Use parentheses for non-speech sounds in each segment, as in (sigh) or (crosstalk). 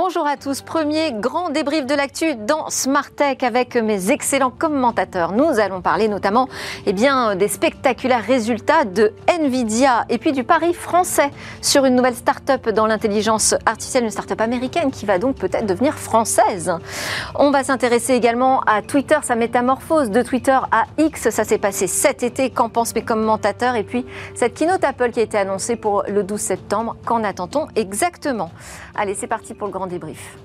Bonjour à tous. Premier grand débrief de l'actu dans Smart Tech avec mes excellents commentateurs. Nous allons parler notamment eh bien, des spectaculaires résultats de Nvidia et puis du pari français sur une nouvelle start-up dans l'intelligence artificielle, une start-up américaine qui va donc peut-être devenir française. On va s'intéresser également à Twitter, sa métamorphose de Twitter à X. Ça s'est passé cet été. Qu'en pensent mes commentateurs? Et puis cette keynote Apple qui a été annoncée pour le 12 septembre. Qu'en attend-on exactement? Allez, c'est parti pour le grand débrief.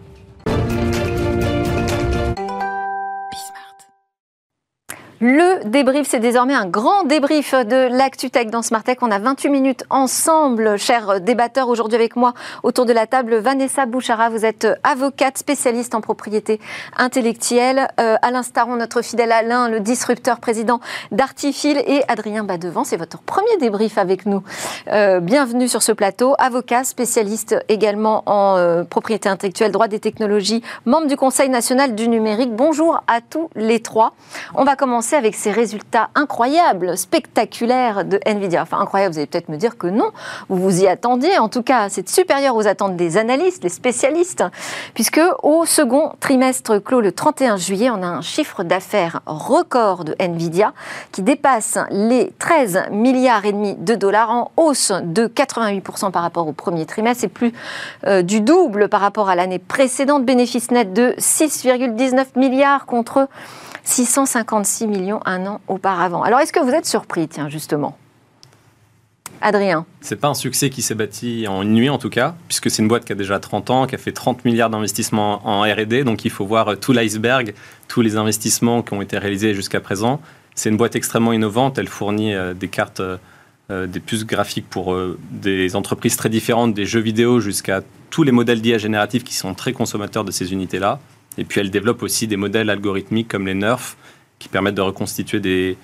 Le débrief, c'est désormais un grand débrief de l'actu tech dans Smart Tech. On a 28 minutes ensemble, chers débatteurs. Aujourd'hui avec moi, autour de la table, Vanessa Bouchara. Vous êtes avocate spécialiste en propriété intellectuelle. Euh, Alain Staron, notre fidèle Alain, le disrupteur président d'Artifil. Et Adrien Badevant, c'est votre premier débrief avec nous. Euh, bienvenue sur ce plateau. Avocat, spécialiste également en euh, propriété intellectuelle, droit des technologies, membre du Conseil national du numérique. Bonjour à tous les trois. On va commencer avec ces résultats incroyables, spectaculaires de Nvidia. Enfin, incroyable, vous allez peut-être me dire que non, vous vous y attendiez. En tout cas, c'est supérieur aux attentes des analystes, des spécialistes, puisque au second trimestre clos le 31 juillet, on a un chiffre d'affaires record de Nvidia qui dépasse les 13 milliards et demi de dollars en hausse de 88% par rapport au premier trimestre et plus euh, du double par rapport à l'année précédente. Bénéfice net de 6,19 milliards contre 656 millions un an auparavant. Alors est-ce que vous êtes surpris, tiens, justement? Adrien C'est pas un succès qui s'est bâti en une nuit en tout cas, puisque c'est une boîte qui a déjà 30 ans, qui a fait 30 milliards d'investissements en R&D, donc il faut voir tout l'iceberg, tous les investissements qui ont été réalisés jusqu'à présent. C'est une boîte extrêmement innovante, elle fournit euh, des cartes, euh, euh, des puces graphiques pour des entreprises très différentes, des jeux vidéo jusqu'à tous les modèles d'IA génératifs qui sont très consommateurs de ces unités-là. Et puis elle développe aussi des modèles algorithmiques comme les NERF qui permettent de reconstituer des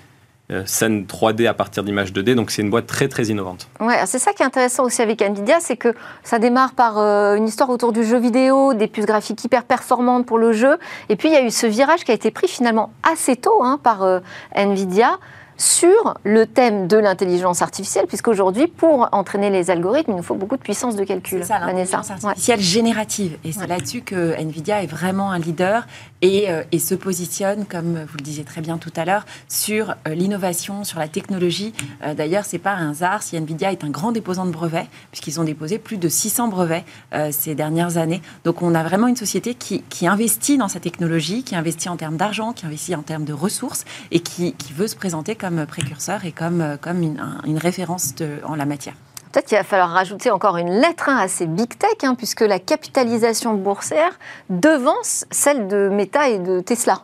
euh, scènes 3D à partir d'images 2D. Donc c'est une boîte très très innovante. Ouais, c'est ça qui est intéressant aussi avec Nvidia, c'est que ça démarre par euh, une histoire autour du jeu vidéo, des puces graphiques hyper performantes pour le jeu. Et puis il y a eu ce virage qui a été pris finalement assez tôt hein, par euh, Nvidia sur le thème de l'intelligence artificielle, puisqu'aujourd'hui, pour entraîner les algorithmes, il nous faut beaucoup de puissance de calcul. C'est ça, l'intelligence artificielle générative. Et c'est là-dessus que NVIDIA est vraiment un leader et, euh, et, se positionne, comme vous le disiez très bien tout à l'heure, sur euh, l'innovation, sur la technologie. Euh, D'ailleurs, c'est pas un hasard si NVIDIA est un grand déposant de brevets, puisqu'ils ont déposé plus de 600 brevets ces dernières années. Donc on a vraiment une société qui, qui investit dans sa technologie, qui investit en termes d'argent, qui investit en termes de ressources et qui, qui veut se présenter comme précurseur et comme, euh, comme une, référence en la matière. Peut-être qu'il va falloir rajouter encore une lettre à ces big tech, hein, puisque la capitalisation boursière devance celle de Meta et de Tesla.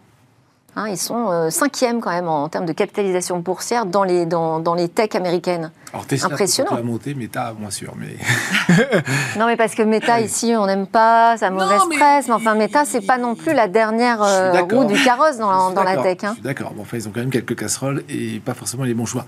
Hein, ils sont euh, cinquièmes quand même en, termes de capitalisation boursière dans les, dans, dans les techs américaines. Alors Tesla, Impressionnant. La montée, Meta, moins sûr. Mais... (laughs) non, mais parce que Meta, ici, on n'aime pas, ça mauvaise presse. Mais enfin, Meta, c'est pas non plus la dernière euh, roue du carrosse dans, dans la tech. Hein. D'accord. Bon, enfin, ils ont quand même quelques casseroles et pas forcément les bons choix.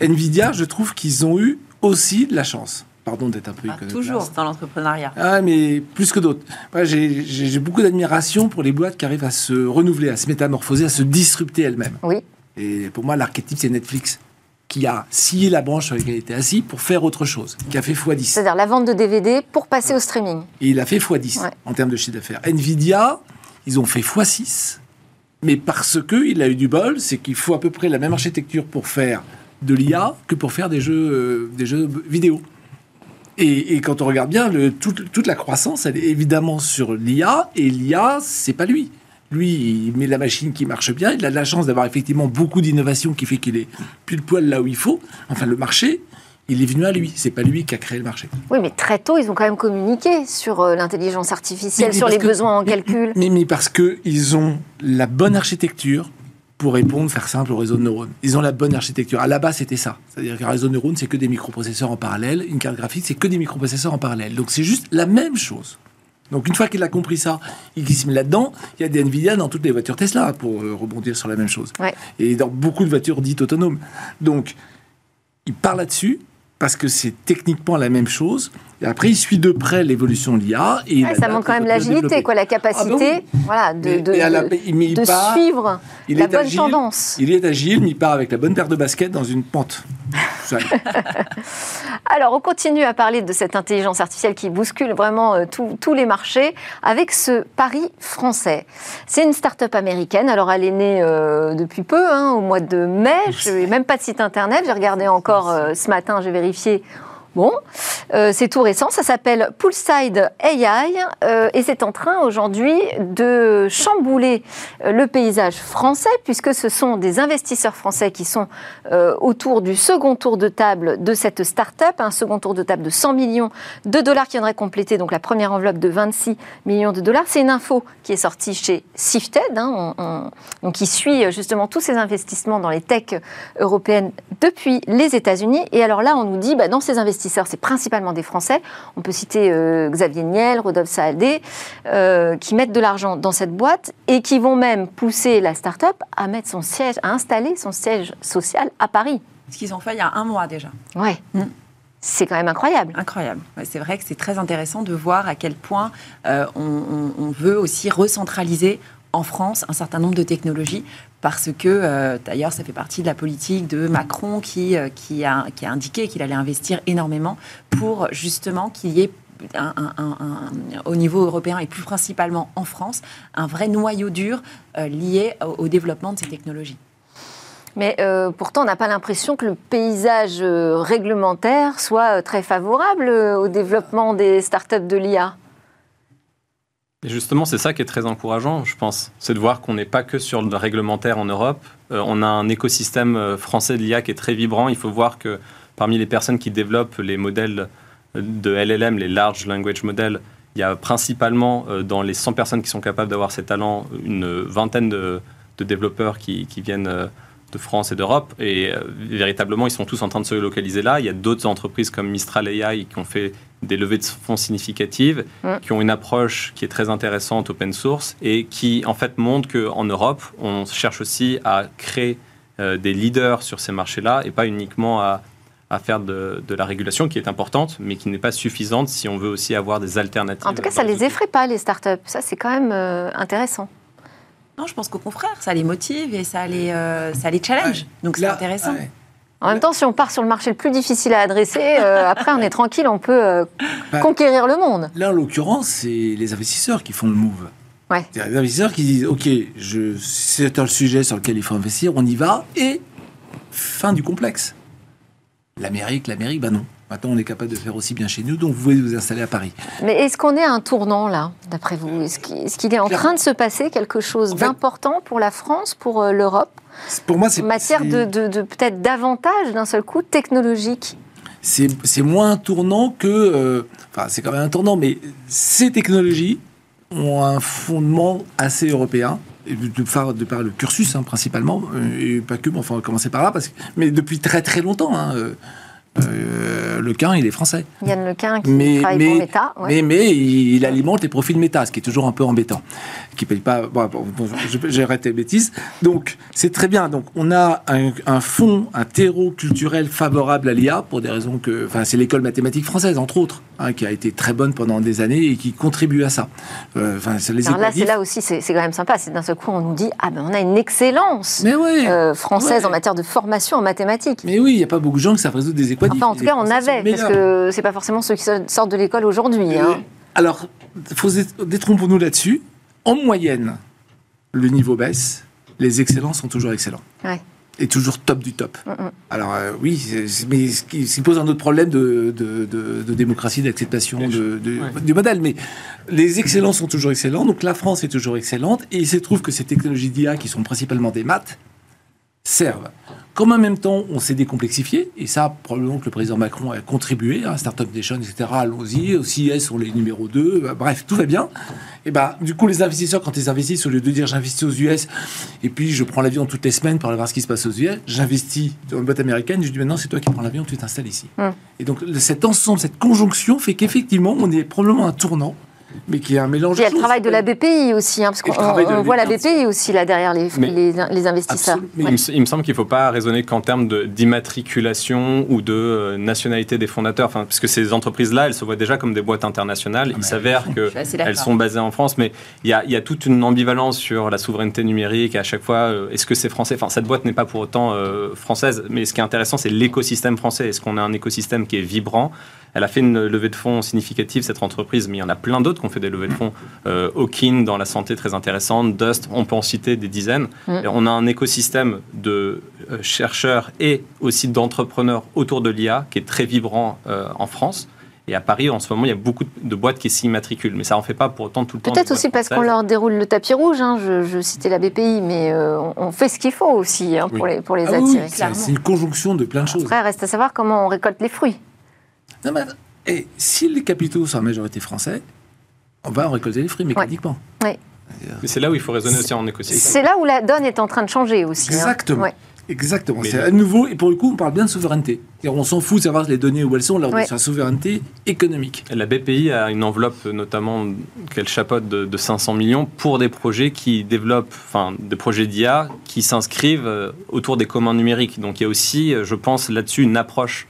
Nvidia, je trouve qu'ils ont eu aussi de la chance. Pardon d'être un peu ah, Toujours dans l'entrepreneuriat. Ah, mais plus que d'autres. J'ai beaucoup d'admiration pour les boîtes qui arrivent à se renouveler, à se métamorphoser, à se disrupter elles-mêmes. Oui. Et pour moi, l'archétype, c'est Netflix qui a scié la branche sur laquelle il était assis pour faire autre chose, qui a fait x10. C'est-à-dire la vente de DVD pour passer au streaming. Et il a fait x10 en termes de chiffre d'affaires. Nvidia, ils ont fait x6, mais parce que il a eu du bol, c'est qu'il faut à peu près la même architecture pour faire de l'IA que pour faire des jeux, euh, des jeux vidéo. Et, quand on regarde bien, le, toute, la croissance, elle est évidemment sur l'IA, et l'IA, c'est pas lui. Lui, il met la machine qui marche bien, il a de la chance d'avoir effectivement beaucoup d'innovation qui fait qu'il est pile poil là où il faut. Enfin, le marché, il est venu à lui. C'est pas lui qui a créé le marché. Oui, mais très tôt, ils ont quand même communiqué sur euh, l'intelligence artificielle, sur les besoins en calcul. Mais, mais parce qu'ils ont la bonne architecture, pour répondre, faire simple, au réseau de neurones. Ils ont la bonne architecture. À la base, c'était ça. C'est-à-dire qu'un réseau de neurones, c'est que des microprocesseurs en parallèle. Une carte graphique, c'est que des microprocesseurs en parallèle. Donc c'est juste la même chose. Donc une fois qu'il a compris ça et qu'il se met là-dedans, il y a des Nvidia dans toutes les voitures Tesla pour euh, rebondir sur la même chose. Et dans beaucoup de voitures dites autonomes. Donc il part là-dessus parce que c'est techniquement la même chose. Et après, il suit de près l'évolution de l'IA. Et ça montre quand même l'agilité, quoi, la capacité ah voilà, de, de, suivre la bonne tendance. Il est agile, mais il part avec la bonne paire de baskets dans une pente. (laughs) Alors, on continue à parler de cette intelligence artificielle qui bouscule vraiment euh, tous- tous les marchés avec ce pari français. C'est une start-up américaine. Alors, elle est née euh, depuis peu, hein, au mois de mai. Je n'ai même pas de site internet. J'ai regardé encore euh, ce matin, j'ai vérifié vérifier Bon, euh, c'est tout récent. Ça s'appelle Poolside AI euh, et c'est en train aujourd'hui de chambouler euh, le paysage français puisque ce sont des investisseurs français qui sont autour du second tour de table de cette start-up, un second tour de table de 100 millions de dollars qui viendrait compléter donc la première enveloppe de 26 millions de dollars. C'est une info qui est sortie chez Sifted, hein, on- on- donc qui suit justement tous ces investissements dans les techs européennes depuis les États-Unis. Et alors là, on nous dit, bah, dans ces investisseurs, c'est principalement des Français. On peut citer euh, Xavier Niel, Rodolphe Saadé, euh, qui mettent de l'argent dans cette boîte et qui vont même pousser la start-up à mettre son siège, à installer son siège social à Paris. Ce qu'ils ont fait il y a un mois déjà. Ouais. Mm. C'est quand même incroyable. Incroyable. Ouais, c'est vrai que c'est très intéressant de voir à quel point euh, on, on- on veut aussi recentraliser en France un certain nombre de technologies parce que, euh, d'ailleurs, ça fait partie de la politique de Macron qui, euh, qui, a, indiqué qu'il allait investir énormément pour justement qu'il y ait au niveau européen et plus principalement en France, un vrai noyau dur euh, lié au, développement de ces technologies. Mais pourtant, on n'a pas l'impression que le paysage réglementaire soit très favorable au développement des startups de l'IA. Et justement, c'est ça qui est très encourageant, je pense. C'est de voir qu'on n'est pas que sur le réglementaire en Europe. Euh, on a un écosystème euh, français de l'IA qui est très vibrant. Il faut voir que parmi les personnes qui développent les modèles de LLM, les Large Language Models, il y a principalement euh, dans les 100 personnes qui sont capables d'avoir ces talents, une vingtaine de, développeurs qui, viennent euh, de France et d'Europe. Et euh, véritablement, ils sont tous en train de se localiser là. Il y a d'autres entreprises comme Mistral AI qui ont fait des levées de fonds significatives, qui ont une approche qui est très intéressante open source et qui en fait montre qu'en Europe, on cherche aussi à créer euh, des leaders sur ces marchés-là et pas uniquement à, à faire de, de la régulation qui est importante, mais qui n'est pas suffisante si on veut aussi avoir des alternatives. En tout cas, ça dans les effraie pas, les startups. Ça, c'est quand même euh, intéressant. Non, je pense qu'au contraire, ça les motive et ça les, euh, ça les challenge. Ouais. Donc c'est intéressant. ouais. En même temps, si on part sur le marché le plus difficile à adresser, euh, (laughs) après, on est tranquille, on peut euh, Bah, conquérir le monde. Là, en l'occurrence, c'est les investisseurs qui font le move. Ouais. C'est les investisseurs qui disent Ok, je, c'est un sujet sur lequel il faut investir, on y va, et fin du complexe. L'Amérique, l'Amérique, bah non. Maintenant, on est capable de faire aussi bien chez nous, donc vous pouvez vous installer à Paris. Mais est-ce qu'on est à un tournant, là, d'après vous? Est-ce qu'il est, qu'il est en train de se passer quelque chose En fait- d'important pour la France, pour euh, l'Europe, Pour moi, c'est en matière de, de- de peut-être davantage, d'un seul coup, technologique c'est moins un tournant que. euh, Enfin, c'est quand même un tournant, mais ces technologies ont un fondement assez européen. par, de par le cursus, hein, principalement, euh, et pas que, mais enfin, on va commencer par là, parce que, mais depuis très très longtemps, hein, euh, euh, le Quin, il est français. Yann Lequin qui Mais- travaille mais- pour Meta. ouais. Mais, mais il, il alimente les profils méta, ce qui est toujours un peu embêtant. Qui paye pas. Bon, je- j'arrête les bêtises. Donc, c'est très bien. Donc, on a un, un fond, un terreau culturel favorable à l'IA pour des raisons que. Enfin, c'est l'école mathématique française, entre autres, hein, qui a été très bonne pendant des années et qui contribue à ça. Euh, les Alors là, c'est là aussi, c'est quand même sympa. C'est d'un seul coup, on nous dit ah ben on a une excellence Mais ouais. euh, française Ouais. en matière de formation en mathématiques. Mais oui, il n'y a pas beaucoup de gens qui savent résoudre des équatifs. Enfin, en tout cas, on avait, parce que c'est pas forcément ceux qui sortent de l'école aujourd'hui. Hein. Alors, faut détrompons-nous là-dessus. En moyenne, le niveau baisse, les excellents sont toujours excellents. Ouais. Et toujours top du top. Mm, mm. Alors euh, oui, mais ce qui, ce qui pose un autre problème de, de- de- de démocratie, d'acceptation Bien de- de- Ouais. du modèle. Mais les excellents sont toujours excellents. Donc la France est toujours excellente. Et il se trouve que ces technologies d'IA, qui sont principalement des maths, servent. Comme en même temps, on s'est décomplexifié, et ça, probablement que le président Macron a contribué, hein, Startup Nation, etc., allons-y, au CIS, on est numéro 2, bah, bref, tout va bien. Et bah, du coup, les investisseurs, quand ils investissent, au lieu de dire j'investis aux US, et puis je prends l'avion toutes les semaines pour aller voir ce qui se passe aux US, j'investis dans une boîte américaine, je dis maintenant, c'est toi qui prends l'avion, tu t'installes ici. Et donc, cet ensemble, cette conjonction fait qu'effectivement, on est probablement à un tournant mais qui est un mélange Il y a le travail de la BPI aussi, hein, parce qu'on on voit la BPI. Aussi là derrière les, Mais- les, les investisseurs. Mais Il, me, s- il me semble qu'il ne faut pas raisonner qu'en termes d'immatriculation ou de euh, nationalité des fondateurs, enfin, parce que ces entreprises-là, elles se voient déjà comme des boîtes internationales. Ah, Il s'avère qu'elles sont basées en France, mais il y, a, il y a toute une ambivalence sur la souveraineté numérique. Et à chaque fois, euh, est-ce que c'est français? Enfin, cette boîte n'est pas pour autant euh, française, mais ce qui est intéressant, c'est l'écosystème français. Est-ce qu'on a un écosystème qui est vibrant? Elle a fait une levée de fonds significative, cette entreprise, mais il y en a plein d'autres qui ont fait des levées de fonds. Euh, Hawking, dans la santé, très intéressante. Dust, on peut en citer des dizaines. Mm. Et on a un écosystème de euh, chercheurs et aussi d'entrepreneurs autour de l'IA qui est très vibrant euh, en France. Et à Paris, en ce moment, il y a beaucoup de boîtes qui s'immatriculent, mais ça en fait pas pour autant tout le temps. Peut-être aussi parce qu'on leur déroule le tapis rouge. hein. Je, je citais la BPI, mais euh, on, fait ce qu'il faut aussi hein, pour, Oui. les, pour les Ah attirer. c'est une conjonction de plein de choses. Après, reste à savoir comment on récolte les fruits. Non, mais attends. Et si les capitaux sont en majorité français, on va en récolter les fruits mécaniquement. Mais c'est là où il faut raisonner aussi en écosystème. C'est là où la donne est en train de changer aussi. hein. Exactement. Ouais. Exactement. Mais C'est à nouveau, et pour le coup, on parle bien de souveraineté. On s'en fout de savoir les données où elles sont, là, on Ouais. sur la souveraineté économique. La BPI a une enveloppe notamment qu'elle chapeaute de, de 500 millions pour des projets qui développent, enfin des projets d'IA qui s'inscrivent euh, autour des communs numériques. Donc il y a aussi, euh, je pense, là-dessus une approche,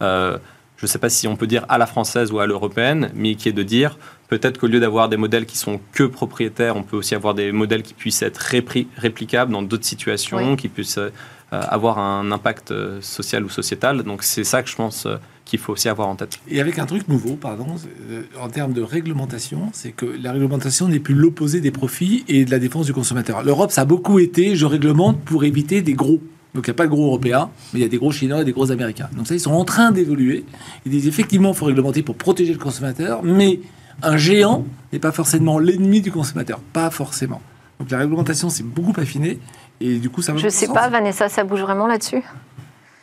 euh, je ne sais pas si on peut dire à la française ou à l'européenne, mais qui est de dire peut-être qu'au lieu d'avoir des modèles qui sont que propriétaires, on peut aussi avoir des modèles qui puissent être répri- réplicables dans d'autres situations, Oui. qui puissent euh, avoir un impact euh, social ou sociétal. Donc c'est ça que je pense euh, qu'il faut aussi avoir en tête. Et avec un truc nouveau, pardon, euh, en termes de réglementation, c'est que la réglementation n'est plus l'opposé des profits et de la défense du consommateur. L'Europe, ça a beaucoup été, je réglemente pour éviter des gros. Donc il n'y a pas de gros européens, mais il y a des gros chinois et des gros américains. Donc ça, ils sont en train d'évoluer. Ils disent effectivement, il faut réglementer pour protéger le consommateur, mais un géant n'est pas forcément l'ennemi du consommateur. Pas forcément. Donc la réglementation s'est beaucoup affinée et du coup, ça Je dans sais sens. pas, Vanessa, ça bouge vraiment là-dessus?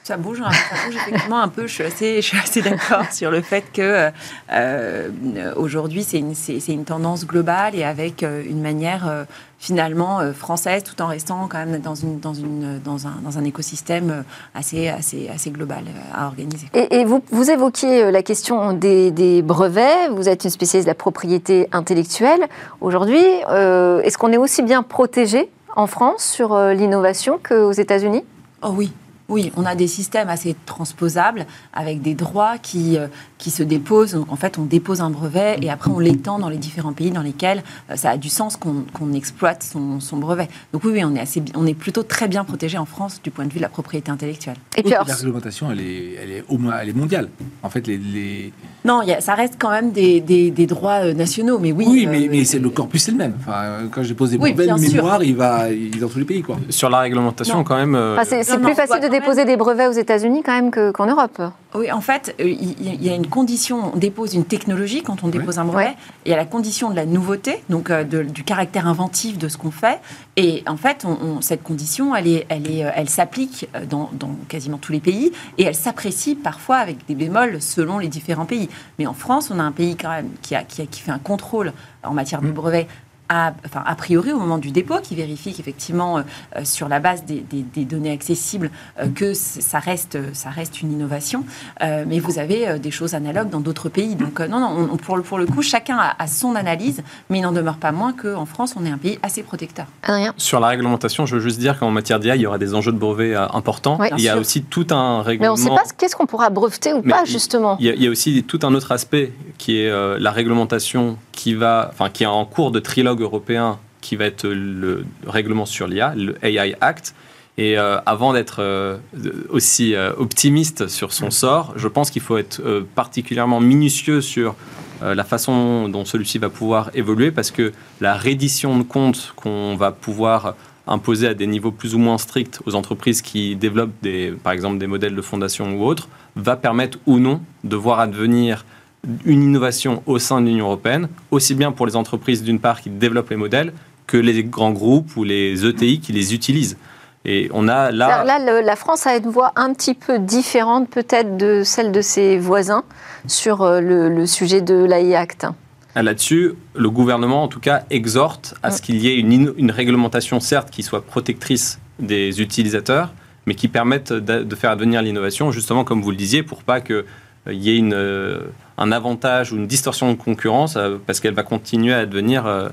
Ça bouge, hein, ça bouge effectivement un peu. Je suis assez, je suis assez d'accord (laughs) sur le fait que euh, aujourd'hui c'est une, tendance globale et avec euh, une manière euh, finalement euh, française, tout en restant quand même dans une dans une dans un dans un écosystème assez assez assez global à organiser. Et, et vous, vous évoquiez la question des, des brevets, vous êtes une spécialiste de la propriété intellectuelle. Aujourd'hui, euh, est-ce qu'on est aussi bien protégé en France sur l'innovation qu'aux États-Unis? Oh oui. Oui, on a des systèmes assez transposables avec des droits qui, euh, qui se déposent. Donc en fait, on dépose un brevet et après on l'étend dans les différents pays dans lesquels euh, ça a du sens qu'on qu'on exploite son, son brevet. Donc oui, oui, on est, assez, on est plutôt très bien protégé en France du point de vue de la propriété intellectuelle. Et puis alors, la réglementation, elle est, elle est au moins, elle est mondiale. En fait, les, les- Non, il y a- ça reste quand même des, des, des droits euh, nationaux, mais oui. Oui, euh, mais, mais c'est le corpus, c'est le même. Enfin, quand je dépose des Oui, brevets de mémoire, il va il est dans tous les pays, quoi. Sur la réglementation, Non. quand même. euh, enfin, c'est plus non, facile de déposer des brevets aux États-Unis quand même que- qu'en Europe. Oui, en fait, euh, il y a une condition, on dépose une technologie quand on dépose un brevet, il y a la condition de la nouveauté, donc euh, de- du caractère inventif de ce qu'on fait. Et en fait, on- on- cette condition, elle, est, elle, est, euh, elle s'applique dans, dans quasiment tous les pays, et elle s'apprécie parfois avec des bémols selon les différents pays. Mais en France, on a un pays quand même qui, a, qui, a- qui fait un contrôle en matière de brevet a, enfin, a priori au moment du dépôt, qui vérifie qu'effectivement, euh, euh, sur la base des, des- des données accessibles, euh, que ça reste, ça reste une innovation. Euh, mais vous avez euh, des choses analogues dans d'autres pays. Donc euh, non, non, on- on- pour, le- pour le coup, chacun a, a son analyse, mais il n'en demeure pas moins qu'en France, on est un pays assez protecteur. Adrien? Sur la réglementation, je veux juste dire qu'en matière d'IA, il y aura des enjeux de brevet euh, importants. Oui. il y a sûr. aussi tout un Mais règlement. on ne sait pas ce- qu'est-ce qu'on pourra breveter ou Mais pas, justement. Il y, a, il y a aussi tout un autre aspect qui est euh, la réglementation qui va, enfin, qui est en cours de trilogue européen, qui va être le règlement sur l'IA, le AI Act. Et euh, avant d'être euh, aussi optimiste sur son sort, je pense qu'il faut être particulièrement minutieux sur la façon dont celui-ci va pouvoir évoluer, parce que la reddition de comptes qu'on va pouvoir imposer à des niveaux plus ou moins stricts aux entreprises qui développent des, par exemple des modèles de fondation ou autres, va permettre ou non de voir advenir une innovation au sein de l'Union européenne, aussi bien pour les entreprises d'une part qui développent les modèles que les grands groupes ou les ETI qui les utilisent. Et on a là, Là, le- la France a une voix un petit peu différente peut-être de celle de ses voisins sur euh, le, le sujet de l'AI Act. là-dessus, le gouvernement en tout cas exhorte à ce qu'il y ait une, réglementation certes qui soit protectrice des utilisateurs, mais qui permette de, de faire advenir l'innovation, justement comme vous le disiez, pour pas que il y ait une, un avantage ou une distorsion de concurrence parce qu'elle va continuer à devenir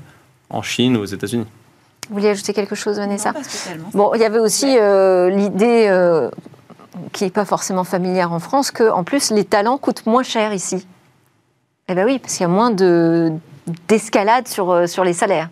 en Chine ou aux États-Unis. Vous vouliez ajouter quelque chose, Vanessa? Non, pas spécialement. Bon, il y avait aussi l'idée qui n'est pas forcément familière en France que, en plus, les talents coûtent moins cher ici. Eh bien oui, parce qu'il y a moins d'escalade sur, sur les salaires.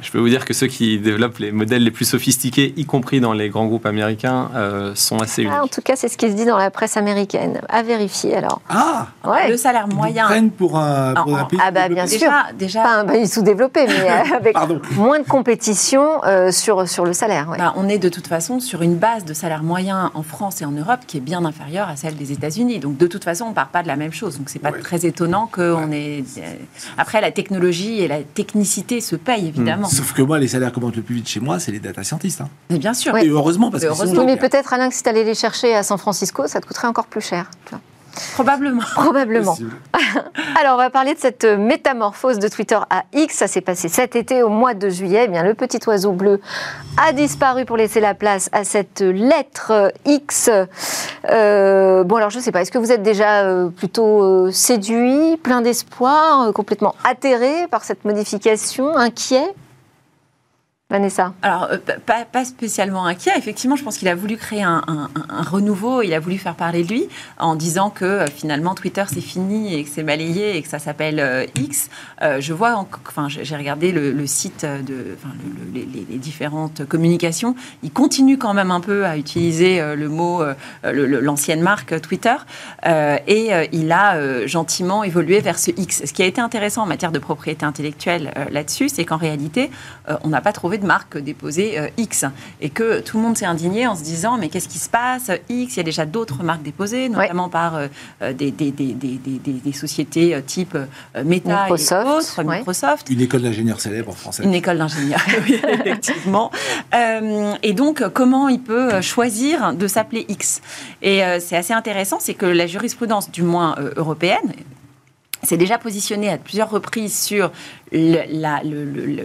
Je peux vous dire que ceux qui développent les modèles les plus sophistiqués, y compris dans les grands groupes américains, euh, sont assez uniques. Ah, en tout cas, c'est ce qui se dit dans la presse américaine. À vérifier alors. Ah ouais. Le salaire moyen. Ils prennent pour un, pour un pays Ah, bah bien sûr. Déjà. Pas un pays sous-développé, mais euh, (laughs) avec moins de compétition euh, sur, sur le salaire. Bah, on est de toute façon sur une base de salaire moyen en France et en Europe qui est bien inférieure à celle des États-Unis. Donc de toute façon, on ne part pas de la même chose. Donc c'est pas très étonnant qu'on ait. Après, la technologie et la technicité se payent évidemment. Sauf que moi, les salaires qui montent le plus vite chez moi, c'est les data scientists. Hein. Mais bien sûr. Et heureusement, parce que heureusement. mais peut-être, Alain, que si tu allais les chercher à San Francisco, ça te coûterait encore plus cher. Probablement. (laughs) Probablement. (laughs) Alors, on va parler de cette métamorphose de Twitter à X. Ça s'est passé cet été, au mois de juillet. Eh bien, le petit oiseau bleu a disparu pour laisser la place à cette lettre X. Euh, bon, alors, je ne sais pas. Est-ce que vous êtes déjà euh, plutôt euh, séduit, plein d'espoir, complètement atterré par cette modification, inquiet? Vanessa Alors, euh, pas, pas, spécialement inquiet. Effectivement, je pense qu'il a voulu créer un, renouveau, il a voulu faire parler de lui en disant que euh, finalement Twitter c'est fini et que c'est balayé et que ça s'appelle euh, X. je vois, enfin, j'ai regardé le, site de les, différentes communications. Il continue quand même un peu à utiliser le mot, l'ancienne marque Twitter et il a gentiment évolué vers ce X. Ce qui a été intéressant en matière de propriété intellectuelle là-dessus, c'est qu'en réalité, on n'a pas trouvé de marque déposée euh, X et que tout le monde s'est indigné en se disant mais qu'est-ce qui se passe X, il y a déjà d'autres marques déposées, notamment par euh, euh, des, des, des, des, sociétés type Meta Microsoft, et autres, Microsoft. Une école d'ingénieurs célèbre en français. Une école d'ingénieurs, (laughs) oui, (laughs) effectivement. et donc, comment il peut choisir de s'appeler X? Et c'est assez intéressant, c'est que la jurisprudence, du moins européenne, s'est déjà positionné à plusieurs reprises sur le,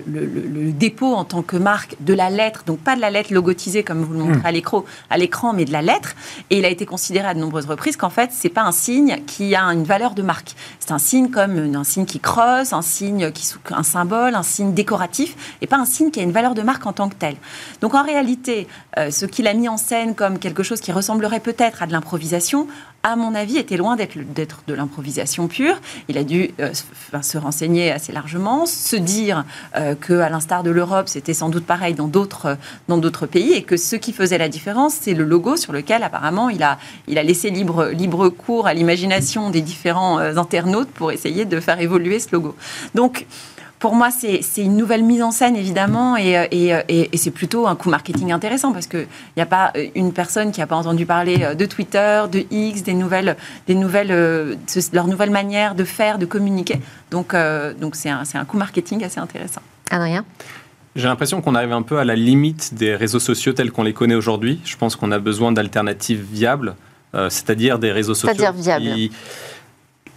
le, dépôt en tant que marque de la lettre, donc pas de la lettre logotisée comme vous le montrez hmm. à l'écran, mais de la lettre. Et il a été considéré à de nombreuses reprises qu'en fait, c'est pas un signe qui a une valeur de marque. C'est un signe comme un signe qui crosse, un signe qui un symbole, un signe décoratif, et pas un signe qui a une valeur de marque en tant que tel. Donc en réalité, euh, ce qu'il a mis en scène comme quelque chose qui ressemblerait peut-être à de l'improvisation, à mon avis, était loin d'être de l'improvisation pure. Il a dû euh, se renseigner assez largement, se dire euh, que, à l'instar de l'Europe, c'était sans doute pareil dans d'autres pays, et que ce qui faisait la différence, c'est le logo sur lequel apparemment il a il a laissé libre libre cours à l'imagination des différents euh, internautes pour essayer de faire évoluer ce logo. Donc pour moi, c'est une nouvelle mise en scène, évidemment, et, euh, euh, et, et, c'est plutôt un coup marketing intéressant parce qu'il n'y a pas euh, une personne qui n'a pas entendu parler de Twitter, de X, des nouvelles, des nouvelles, leur nouvelle manière de faire, de communiquer. Donc, donc c'est un, un coup marketing assez intéressant. Adrien? J'ai l'impression qu'on arrive un peu à la limite des réseaux sociaux tels qu'on les connaît aujourd'hui. Je pense qu'on a besoin d'alternatives viables, c'est-à-dire des réseaux sociaux C'est-à-dire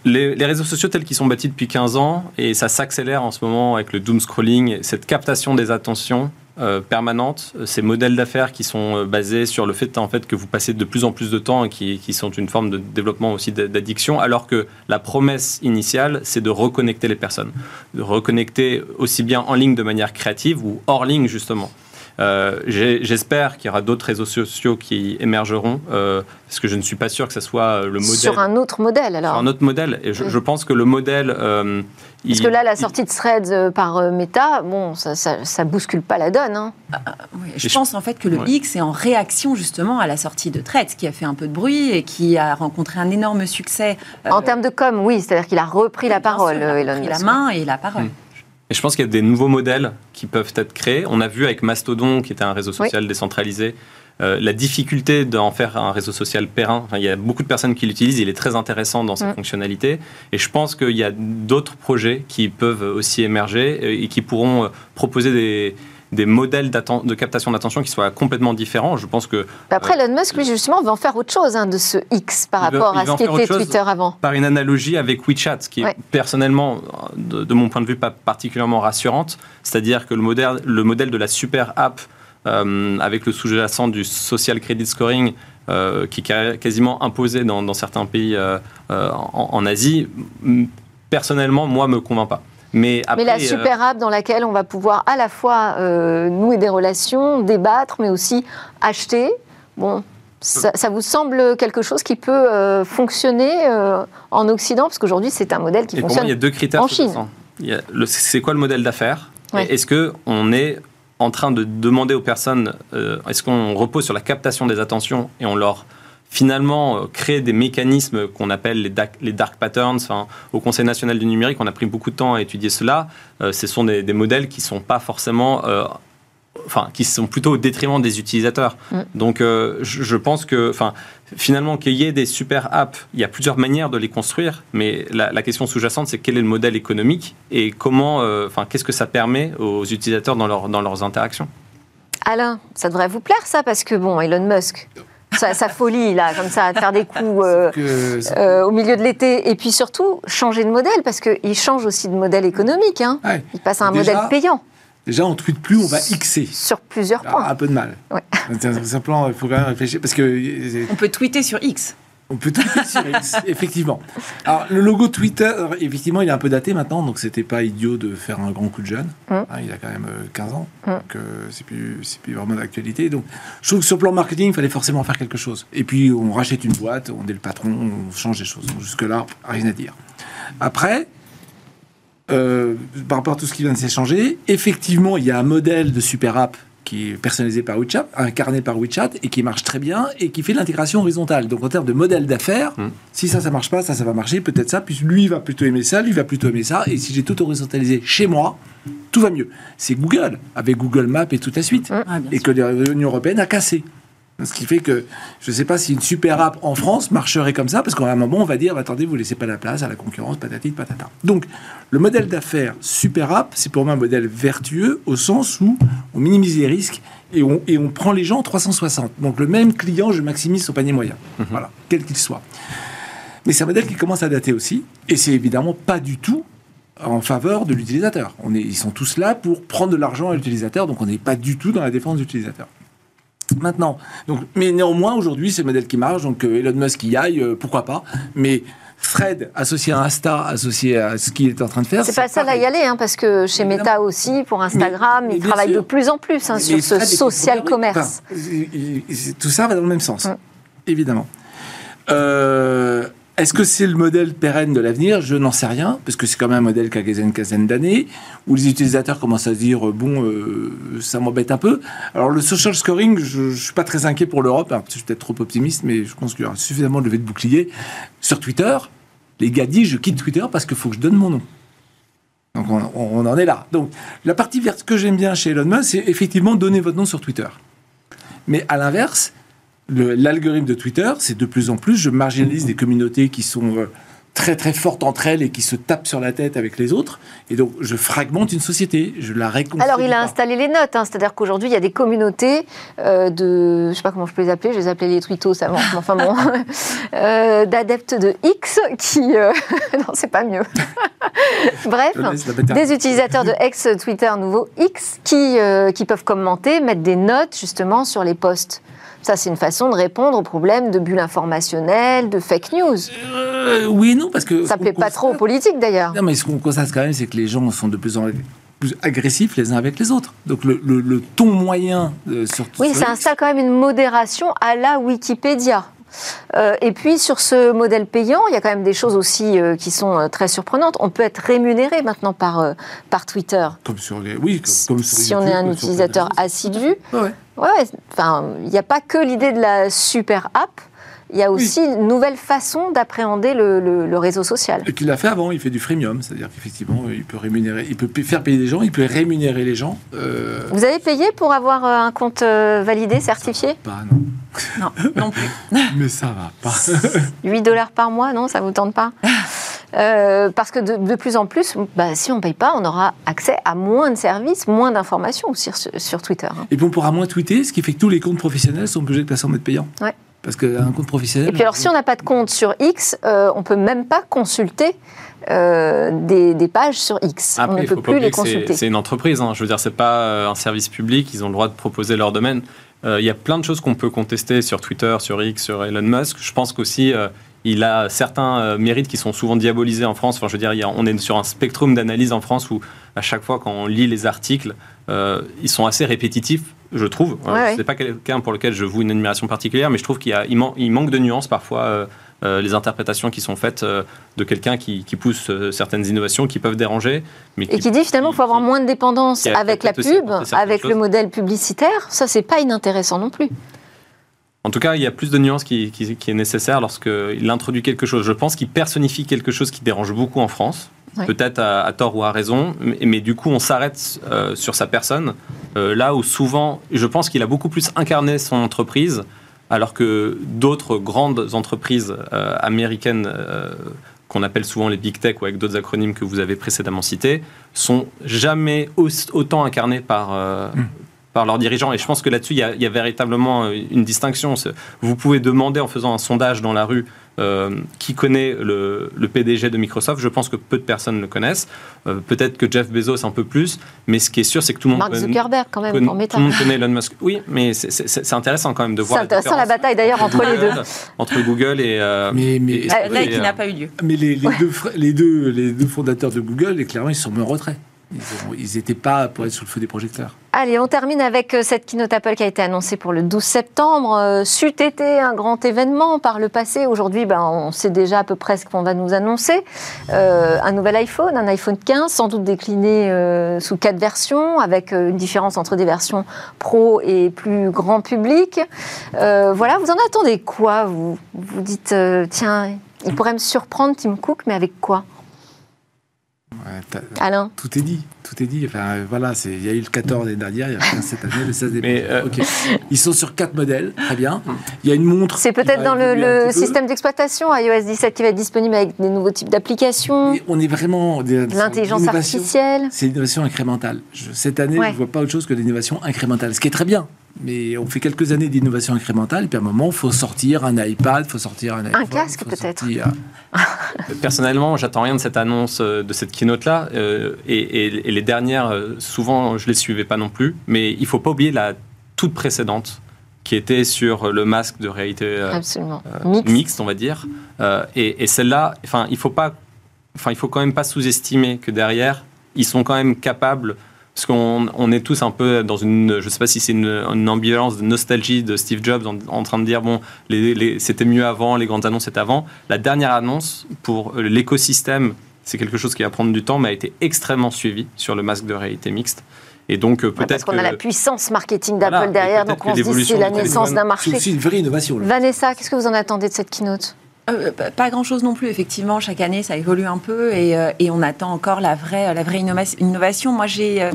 les, réseaux sociaux tels qu'ils sont bâtis depuis 15 ans, et ça s'accélère en ce moment avec le doom scrolling, cette captation des attentions euh, permanentes, ces modèles d'affaires qui sont euh, basés sur le fait, en fait que vous passez de plus en plus de temps et qui, qui sont une forme de développement aussi d'addiction, alors que la promesse initiale, c'est de reconnecter les personnes, de reconnecter aussi bien en ligne de manière créative ou hors ligne justement. Euh, j'espère qu'il y aura d'autres réseaux sociaux qui émergeront, euh, parce que je ne suis pas sûr que ce soit le modèle. Sur un autre modèle, alors Sur un autre modèle. Et je, pense que le modèle. Euh, parce que là, la sortie de Threads par Meta, bon, ça, ça, bouscule pas la donne. Hein. Ah, ah, je pense en fait que le X est en réaction justement à la sortie de Threads, qui a fait un peu de bruit et qui a rencontré un énorme succès. En termes de com, oui, c'est-à-dire qu'il a repris la parole, sûr, il a repris la main et la parole. Hmm. Et je pense qu'il y a des nouveaux modèles qui peuvent être créés. On a vu avec Mastodon, qui était un réseau social décentralisé, euh, la difficulté d'en faire un réseau social périn. il y a beaucoup de personnes qui l'utilisent, il est très intéressant dans ses mm. fonctionnalités. Et je pense qu'il y a d'autres projets qui peuvent aussi émerger et qui pourront euh, proposer des, des modèles de captation d'attention qui soient complètement différents. Je pense que. Après, euh, Elon Musk, lui, justement, va en faire autre chose hein, de ce X par rapport à ce qu'était Twitter avant. Par une analogie avec WeChat, qui est personnellement, de, mon point de vue, pas particulièrement rassurante. C'est-à-dire que le modèle, le modèle de la super app euh, avec le sous-jacent du social credit scoring qui est quasiment imposée dans, certains pays en, en, Asie, personnellement, moi, me convainc pas. Mais, la super app dans laquelle on va pouvoir à la fois nouer des relations, débattre, mais aussi acheter, bon, ça, vous semble quelque chose qui peut fonctionner en Occident? Parce qu'aujourd'hui, c'est un modèle qui fonctionne il y a deux critères en Chine. C'est quoi le modèle d'affaires? Est-ce qu'on est en train de demander aux personnes, euh, est-ce qu'on repose sur la captation des attentions et on leur finalement euh, crée des mécanismes qu'on appelle les dark, les dark patterns. au Conseil national du numérique, on a pris beaucoup de temps à étudier cela. Euh, ce sont des, modèles qui ne sont pas forcément enfin, qui sont plutôt au détriment des utilisateurs. Mm. Donc, euh, je, pense que, enfin, finalement, qu'il y ait des super apps, il y a plusieurs manières de les construire, mais la, question sous-jacente, c'est quel est le modèle économique et comment, euh, enfin, qu'est-ce que ça permet aux utilisateurs dans, leur, dans leurs interactions? Alain, ça devrait vous plaire, ça, parce que, bon, Elon Musk, sa, folie, là, comme ça, à faire des coups (laughs) euh, au milieu de l'été. Et puis surtout, changer de modèle, parce qu'il change aussi de modèle économique. Hein. Il passe à un modèle payant. Déjà, on ne tweet plus, on va xer. Sur plusieurs ah, points. un peu de mal. Ouais. Simplement, il faut quand même réfléchir. Parce que, on peut tweeter sur X. On peut tweeter sur X, (laughs) effectivement. Alors, le logo Twitter, effectivement, il est un peu daté maintenant, donc c'était pas idiot de faire un grand coup de jeune. Mm. Hein, il a quand même 15 euh, ans, mm. donc euh, c'est plus, plus vraiment d'actualité. Donc, je trouve que sur le plan marketing, il fallait forcément faire quelque chose. Et puis, on rachète une boîte, on est le patron, on change des choses. Jusque-là, rien à dire. Après, euh, par rapport à tout ce qui vient de s'échanger, effectivement, il y a un modèle de super app qui est personnalisé par WeChat, incarné par WeChat, et qui marche très bien, et qui fait l'intégration horizontale. Donc en termes de modèle d'affaires, hmm. si ça, ça marche pas, ça, ça va marcher, peut-être ça, puis lui va plutôt aimer ça, lui va plutôt aimer ça, et si j'ai tout horizontalisé chez moi, tout va mieux. C'est Google, avec Google Maps et toute la suite, ah, et que l'Union européenne a cassé. Ce qui fait que je ne sais pas si une super app en France marcherait comme ça, parce qu'à un moment, on va dire attendez, vous laissez pas la place à la concurrence, patati patata. Donc, le modèle d'affaires super app, c'est pour moi un modèle vertueux au sens où on minimise les risques et on, et on prend les gens en 360. Donc, le même client, je maximise son panier moyen. Mhm. Voilà, quel qu'il soit. Mais c'est un modèle qui commence à dater aussi, et c'est évidemment pas du tout en faveur de l'utilisateur. On est, ils sont tous là pour prendre de l'argent à l'utilisateur, donc on n'est pas du tout dans la défense de l'utilisateur. Maintenant, donc, mais néanmoins, aujourd'hui, c'est le modèle qui marche, donc euh, Elon Musk y aille, euh, pourquoi pas. Mais Fred associé à Insta, associé à ce qu'il est en train de faire. C'est pas ça à y aller, hein, parce que chez Meta aussi, pour Instagram, ils travaillent de plus en plus hein, sur ce social commerce. tout ça va dans le même sens, mm. évidemment. Euh, est-ce que c'est le modèle pérenne de l'avenir? Je n'en sais rien, parce que c'est quand même un modèle qui a une quinzaine d'années, où les utilisateurs commencent à se dire, bon, euh, ça m'embête un peu. Alors le social scoring, je ne suis pas très inquiet pour l'Europe, hein, je suis peut-être trop optimiste, mais je pense qu'il y aura suffisamment de levée de bouclier. Sur Twitter, les gars disent, je quitte Twitter parce qu'il faut que je donne mon nom. Donc on, en est là. Donc la partie verte que j'aime bien chez Elon Musk, c'est effectivement donner votre nom sur Twitter. Mais à l'inverse, l'algorithme de Twitter, c'est de plus en plus, je marginalise des communautés qui sont euh, très très fortes entre elles et qui se tapent sur la tête avec les autres. Et donc, je fragmente une société, je la réconcilie. Alors, il a installé les notes, hein, c'est-à-dire qu'aujourd'hui, il y a des communautés euh, de, je sais pas comment je peux les appeler, je les appelais les tweetos avant, enfin bon, (laughs) euh, d'adeptes de X qui, (laughs) non, c'est pas mieux. (laughs) Bref, des utilisateurs de ex Twitter nouveau X qui, qui peuvent commenter, mettre des notes justement sur les posts. Ça, c'est une façon de répondre au problème de bulle informationnelle, de fake news. Euh, oui non, parce que... Ça ne plaît pas trop aux politiques, d'ailleurs. Non, mais ce qu'on constate quand même, c'est que les gens sont de plus en plus agressifs les uns avec les autres. Donc le, ton moyen euh, sur Oui, ça installe quand même une modération à la Wikipédia. Euh, et puis sur ce modèle payant, il y a quand même des choses aussi euh, qui sont euh, très surprenantes. On peut être rémunéré maintenant par, par Twitter. Comme sur les, oui, comme, sur si on est un utilisateur assidu. Ouais. ouais. Enfin, il n'y a pas que l'idée de la super app il y a aussi une nouvelle façon d'appréhender le, réseau social. Et qu'il l'a fait avant, il fait du freemium, c'est-à-dire qu'effectivement, il peut rémunérer, il peut faire payer des gens, il peut rémunérer les gens. Euh, Vous avez payé pour avoir euh, un compte euh, validé, certifié Pas, non. Non, non plus. (laughs) Mais ça va pas. (laughs) 8 dollars par mois, non Ça vous tente pas parce que de, plus en plus, bah, si on ne paye pas, on aura accès à moins de services, moins d'informations sur, sur, Twitter. Hein. Et puis on pourra moins tweeter, ce qui fait que tous les comptes professionnels sont obligés de passer en mode payant. Ouais. Parce qu'un compte professionnel. Et puis alors, si on n'a pas de compte sur X, euh, on peut même pas consulter euh, des, pages sur X. on ne peut plus les consulter. C'est une entreprise, hein. je veux dire, c'est pas euh, un service public, ils ont le droit de proposer leur domaine. Euh, Il y a plein de choses qu'on peut contester sur Twitter, sur X, sur Elon Musk. Je pense qu'aussi, euh, il a certains euh, mérites qui sont souvent diabolisés en France. Enfin, je veux dire, il y a- on est sur un spectrum d'analyse en France où, à chaque fois, quand on lit les articles, euh, ils sont assez répétitifs, je trouve. Ouais, ouais. Ce n'est pas quelqu'un pour lequel je voue une admiration particulière, mais je trouve qu'il y a- il man- il manque de nuances parfois. euh, euh, les interprétations qui sont faites euh, de quelqu'un qui, qui pousse euh, certaines innovations qui peuvent déranger. Mais Et qui dit finalement qu'il faut avoir moins de dépendance avec la pub, avec le modèle publicitaire. Ça, c'est pas inintéressant non plus. En tout cas, il y a plus de nuances qui, qui- qui est nécessaire lorsqu'il introduit quelque chose. Je pense qu'il personnifie quelque chose qui dérange beaucoup en France, Ouais. peut-être à, à tort ou à raison, mais, mais du coup, on s'arrête euh, sur sa personne, euh, là où souvent, je pense qu'il a beaucoup plus incarné son entreprise, alors que d'autres grandes entreprises euh, américaines, euh, qu'on appelle souvent les big tech ou avec d'autres acronymes que vous avez précédemment cités, sont jamais au- autant incarnées par, euh, par leurs dirigeants. Et je pense que là-dessus, il y, a, il y a véritablement euh, une distinction. Vous pouvez demander en faisant un sondage dans la rue euh, qui connaît le, le PDG de Microsoft. Je pense que peu de personnes le connaissent. Euh, Peut-être que Jeff Bezos un peu plus. Mais ce qui est sûr, c'est que tout le monde Mark connaît- Zuckerberg, quand même, connaît- en méta. tout le monde connaît Elon Musk. Oui, mais c'est- intéressant quand même de voir. C'est intéressant la bataille d'ailleurs entre les deux. Google- Entre Google et. euh, Mais, mais, et- Bataille et, qui euh, n'a pas eu lieu. mais les, les deux, les, deux, les deux fondateurs de Google, et clairement, ils se sont mis en retrait. Ils n'étaient pas pour être sous le feu des projecteurs. Allez, on termine avec euh, cette keynote Apple qui a été annoncée pour le 12 septembre. Euh, C'eût été un grand événement par le passé. Aujourd'hui, ben, on sait déjà à peu près ce qu'on va nous annoncer. Euh, un nouvel iPhone, un iPhone 15, sans doute décliné sous quatre versions, avec une différence entre des versions pro et plus grand public. Voilà, vous en attendez quoi Vous? Vous dites, tiens, il pourrait me surprendre Tim Cook, mais avec quoi? Ouais, Alain tout est dit, tout est dit. Enfin, euh, voilà, c'est- il y a eu le 14 l'année dernière, il y a le 15 cette année, le 16 des Mais, euh. Ils sont sur quatre modèles, très bien. Il y a une montre. C'est peut-être dans le, système d'exploitation iOS 17 qui va être disponible avec des nouveaux types d'applications, on est vraiment. l'intelligence artificielle. C'est l'innovation incrémentale. Je- cette année, Ouais. je ne vois pas autre chose que l'innovation incrémentale, ce qui est très bien. Mais on fait quelques années d'innovation incrémentale, et puis à un moment, il faut sortir un iPad, il faut sortir un iPhone, casque, faut peut-être. sortir- (laughs) Personnellement, j'attends rien de cette annonce, euh, de cette keynote-là. euh, et, et- et les dernières, euh, souvent, je les suivais pas non plus. Mais il faut pas oublier la toute précédente, qui était sur le masque de réalité euh, Absolument. euh, Mix. mixte, on va dire. Euh, et et celle-là, enfin, il faut pas, enfin, il faut quand même pas sous-estimer que derrière, ils sont quand même capables. Parce qu'on on est tous un peu dans une, je sais pas si c'est une, une ambivalence de nostalgie de Steve Jobs en, en train de dire bon, les, les- c'était mieux avant, les grandes annonces c'était avant. La dernière annonce pour euh, l'écosystème, c'est quelque chose qui va prendre du temps, mais a été extrêmement suivi sur le masque de réalité mixte. Et donc euh, Ouais, parce peut-être qu'on a la puissance marketing d'Apple Voilà, derrière, peut-être donc on se dit c'est la naissance d'un C'est marché. aussi une vraie innovation. là. Vanessa, qu'est-ce que vous en attendez de cette keynote? Euh, pas- pas grand-chose non plus, effectivement. Chaque année, ça évolue un peu et, euh, on attend encore la vraie, la vraie innova- innovation. Moi, j'ai euh,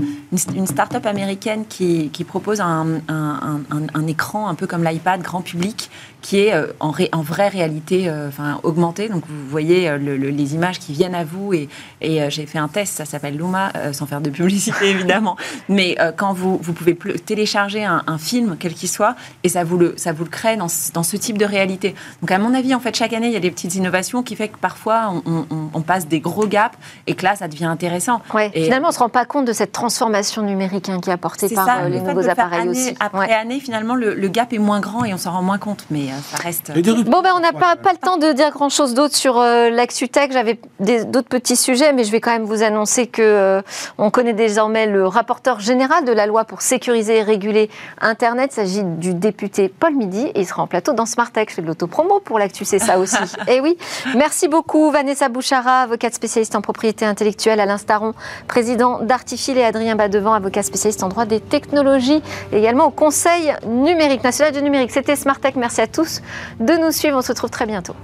une, start-up américaine qui, propose un- un- un écran un peu comme l'iPad grand public qui est euh, en, ré- en vraie réalité euh, enfin, augmentée. Donc, vous voyez euh, le- le- les images qui viennent à vous et, et, euh, j'ai fait un test, ça s'appelle Luma, sans faire de publicité (laughs) évidemment. Mais quand vous, vous pouvez télécharger un, un film, quel qu'il soit, et ça vous le, ça vous le crée dans, ce- dans ce type de réalité. Donc, à mon avis, en fait, chaque année, il y a des petites innovations qui fait que parfois, on, on- on passe des gros gaps et que là, ça devient intéressant. ouais, Et- Finalement, on ne se rend pas compte de cette transformation numérique hein, qui est apportée par ça, les nouveaux appareils année aussi. Après Ouais. année, finalement, le, le gap est moins grand et on s'en rend moins compte, mais ça reste. Ruptures. Bon, ben, on n'a pas, pas le temps de dire grand-chose d'autre sur euh, l'ActuTech. J'avais d'autres petits sujets, mais je vais quand même vous annoncer que euh, on connaît désormais le rapporteur général de la loi pour sécuriser et réguler Internet. Il s'agit du député Paul Midi et il sera en plateau dans Smartech. Je fais de l'autopromo pour l'actu, c'est ça aussi. (laughs) et oui, merci beaucoup Vanessa Bouchara, avocate spécialiste en propriété intellectuelle, Alain Staron, président d'Artifil et Adrien Badevant, avocat spécialiste en droit des technologies, et également au Conseil numérique, national du numérique. C'était Smartech. Merci à de nous suivre. On se retrouve très bientôt.